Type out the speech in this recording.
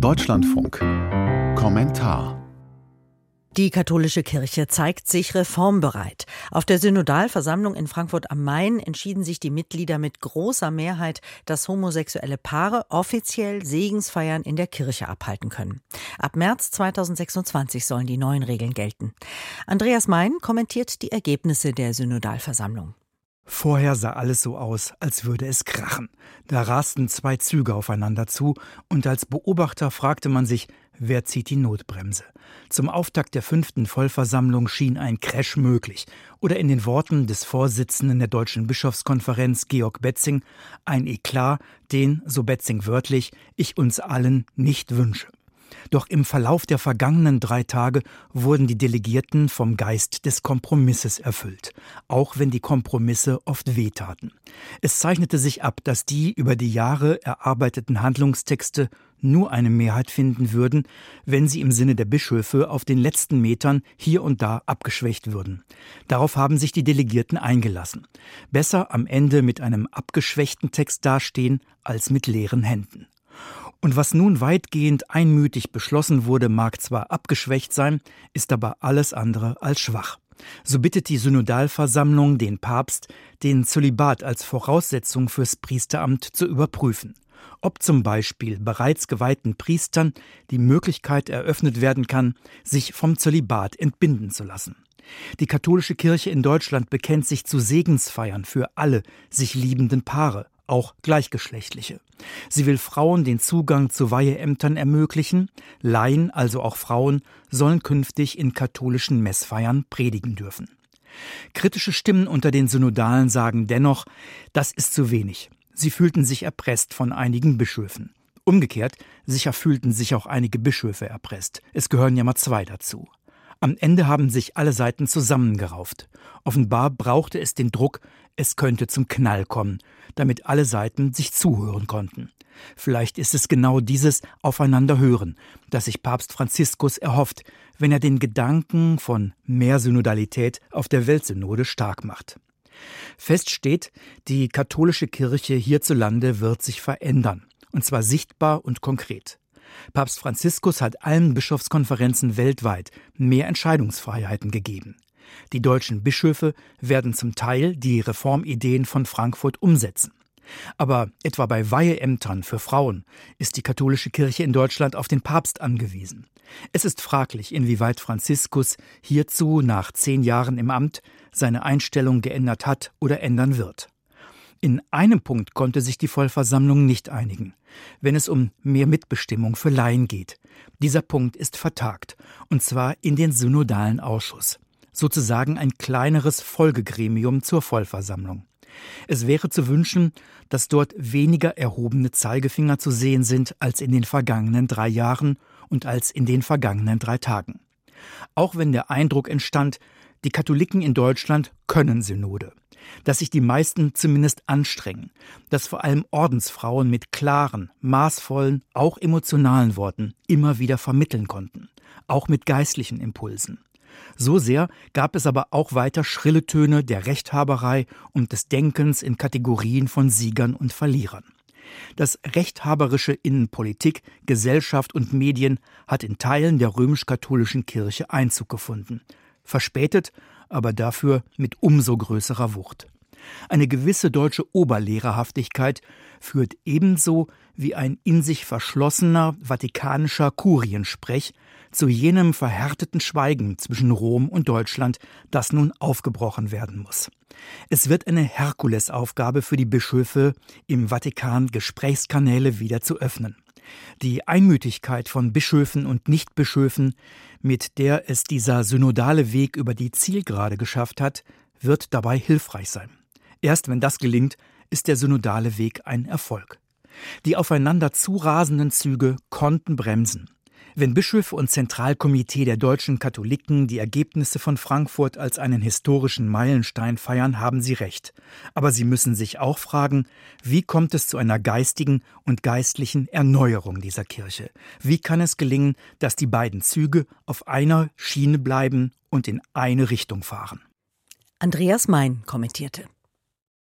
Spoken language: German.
Deutschlandfunk. Kommentar. Die katholische Kirche zeigt sich reformbereit. Auf der Synodalversammlung in Frankfurt am Main entschieden sich die Mitglieder mit großer Mehrheit, dass homosexuelle Paare offiziell Segensfeiern in der Kirche abhalten können. Ab März 2026 sollen die neuen Regeln gelten. Andreas Mein kommentiert die Ergebnisse der Synodalversammlung. Vorher sah alles so aus, als würde es krachen. Da rasten zwei Züge aufeinander zu, und als Beobachter fragte man sich, wer zieht die Notbremse. Zum Auftakt der fünften Vollversammlung schien ein Crash möglich, oder in den Worten des Vorsitzenden der Deutschen Bischofskonferenz Georg Betzing ein Eklat, den, so Betzing wörtlich, ich uns allen nicht wünsche. Doch im Verlauf der vergangenen drei Tage wurden die Delegierten vom Geist des Kompromisses erfüllt, auch wenn die Kompromisse oft wehtaten. Es zeichnete sich ab, dass die über die Jahre erarbeiteten Handlungstexte nur eine Mehrheit finden würden, wenn sie im Sinne der Bischöfe auf den letzten Metern hier und da abgeschwächt würden. Darauf haben sich die Delegierten eingelassen. Besser am Ende mit einem abgeschwächten Text dastehen als mit leeren Händen. Und was nun weitgehend einmütig beschlossen wurde, mag zwar abgeschwächt sein, ist aber alles andere als schwach. So bittet die Synodalversammlung den Papst, den Zölibat als Voraussetzung fürs Priesteramt zu überprüfen. Ob zum Beispiel bereits geweihten Priestern die Möglichkeit eröffnet werden kann, sich vom Zölibat entbinden zu lassen. Die katholische Kirche in Deutschland bekennt sich zu Segensfeiern für alle sich liebenden Paare, auch gleichgeschlechtliche. Sie will Frauen den Zugang zu Weiheämtern ermöglichen, Laien, also auch Frauen, sollen künftig in katholischen Messfeiern predigen dürfen. Kritische Stimmen unter den Synodalen sagen dennoch, das ist zu wenig. Sie fühlten sich erpresst von einigen Bischöfen. Umgekehrt, sicher fühlten sich auch einige Bischöfe erpresst. Es gehören ja mal zwei dazu. Am Ende haben sich alle Seiten zusammengerauft. Offenbar brauchte es den Druck, es könnte zum Knall kommen, damit alle Seiten sich zuhören konnten. Vielleicht ist es genau dieses Aufeinanderhören, das sich Papst Franziskus erhofft, wenn er den Gedanken von mehr Synodalität auf der Weltsynode stark macht. Fest steht, die katholische Kirche hierzulande wird sich verändern, und zwar sichtbar und konkret. Papst Franziskus hat allen Bischofskonferenzen weltweit mehr Entscheidungsfreiheiten gegeben. Die deutschen Bischöfe werden zum Teil die Reformideen von Frankfurt umsetzen. Aber etwa bei Weiheämtern für Frauen ist die katholische Kirche in Deutschland auf den Papst angewiesen. Es ist fraglich, inwieweit Franziskus hierzu nach zehn Jahren im Amt seine Einstellung geändert hat oder ändern wird. In einem Punkt konnte sich die Vollversammlung nicht einigen, wenn es um mehr Mitbestimmung für Laien geht. Dieser Punkt ist vertagt, und zwar in den synodalen Ausschuss, sozusagen ein kleineres Folgegremium zur Vollversammlung. Es wäre zu wünschen, dass dort weniger erhobene Zeigefinger zu sehen sind als in den vergangenen drei Jahren und als in den vergangenen drei Tagen. Auch wenn der Eindruck entstand, die Katholiken in Deutschland können Synode dass sich die meisten zumindest anstrengen, dass vor allem Ordensfrauen mit klaren, maßvollen, auch emotionalen Worten immer wieder vermitteln konnten, auch mit geistlichen Impulsen. So sehr gab es aber auch weiter schrille Töne der Rechthaberei und des Denkens in Kategorien von Siegern und Verlierern. Das rechthaberische Innenpolitik, Gesellschaft und Medien hat in Teilen der römisch-katholischen Kirche Einzug gefunden. Verspätet, aber dafür mit umso größerer Wucht. Eine gewisse deutsche Oberlehrerhaftigkeit führt ebenso wie ein in sich verschlossener vatikanischer Kuriensprech zu jenem verhärteten Schweigen zwischen Rom und Deutschland, das nun aufgebrochen werden muss. Es wird eine Herkulesaufgabe für die Bischöfe, im Vatikan Gesprächskanäle wieder zu öffnen. Die Einmütigkeit von Bischöfen und Nichtbischöfen, mit der es dieser synodale Weg über die Zielgerade geschafft hat, wird dabei hilfreich sein. Erst wenn das gelingt, ist der synodale Weg ein Erfolg. Die aufeinander zurasenden Züge konnten bremsen. Wenn Bischöfe und Zentralkomitee der deutschen Katholiken die Ergebnisse von Frankfurt als einen historischen Meilenstein feiern, haben sie recht. Aber sie müssen sich auch fragen, wie kommt es zu einer geistigen und geistlichen Erneuerung dieser Kirche? Wie kann es gelingen, dass die beiden Züge auf einer Schiene bleiben und in eine Richtung fahren? Andreas Mein kommentierte.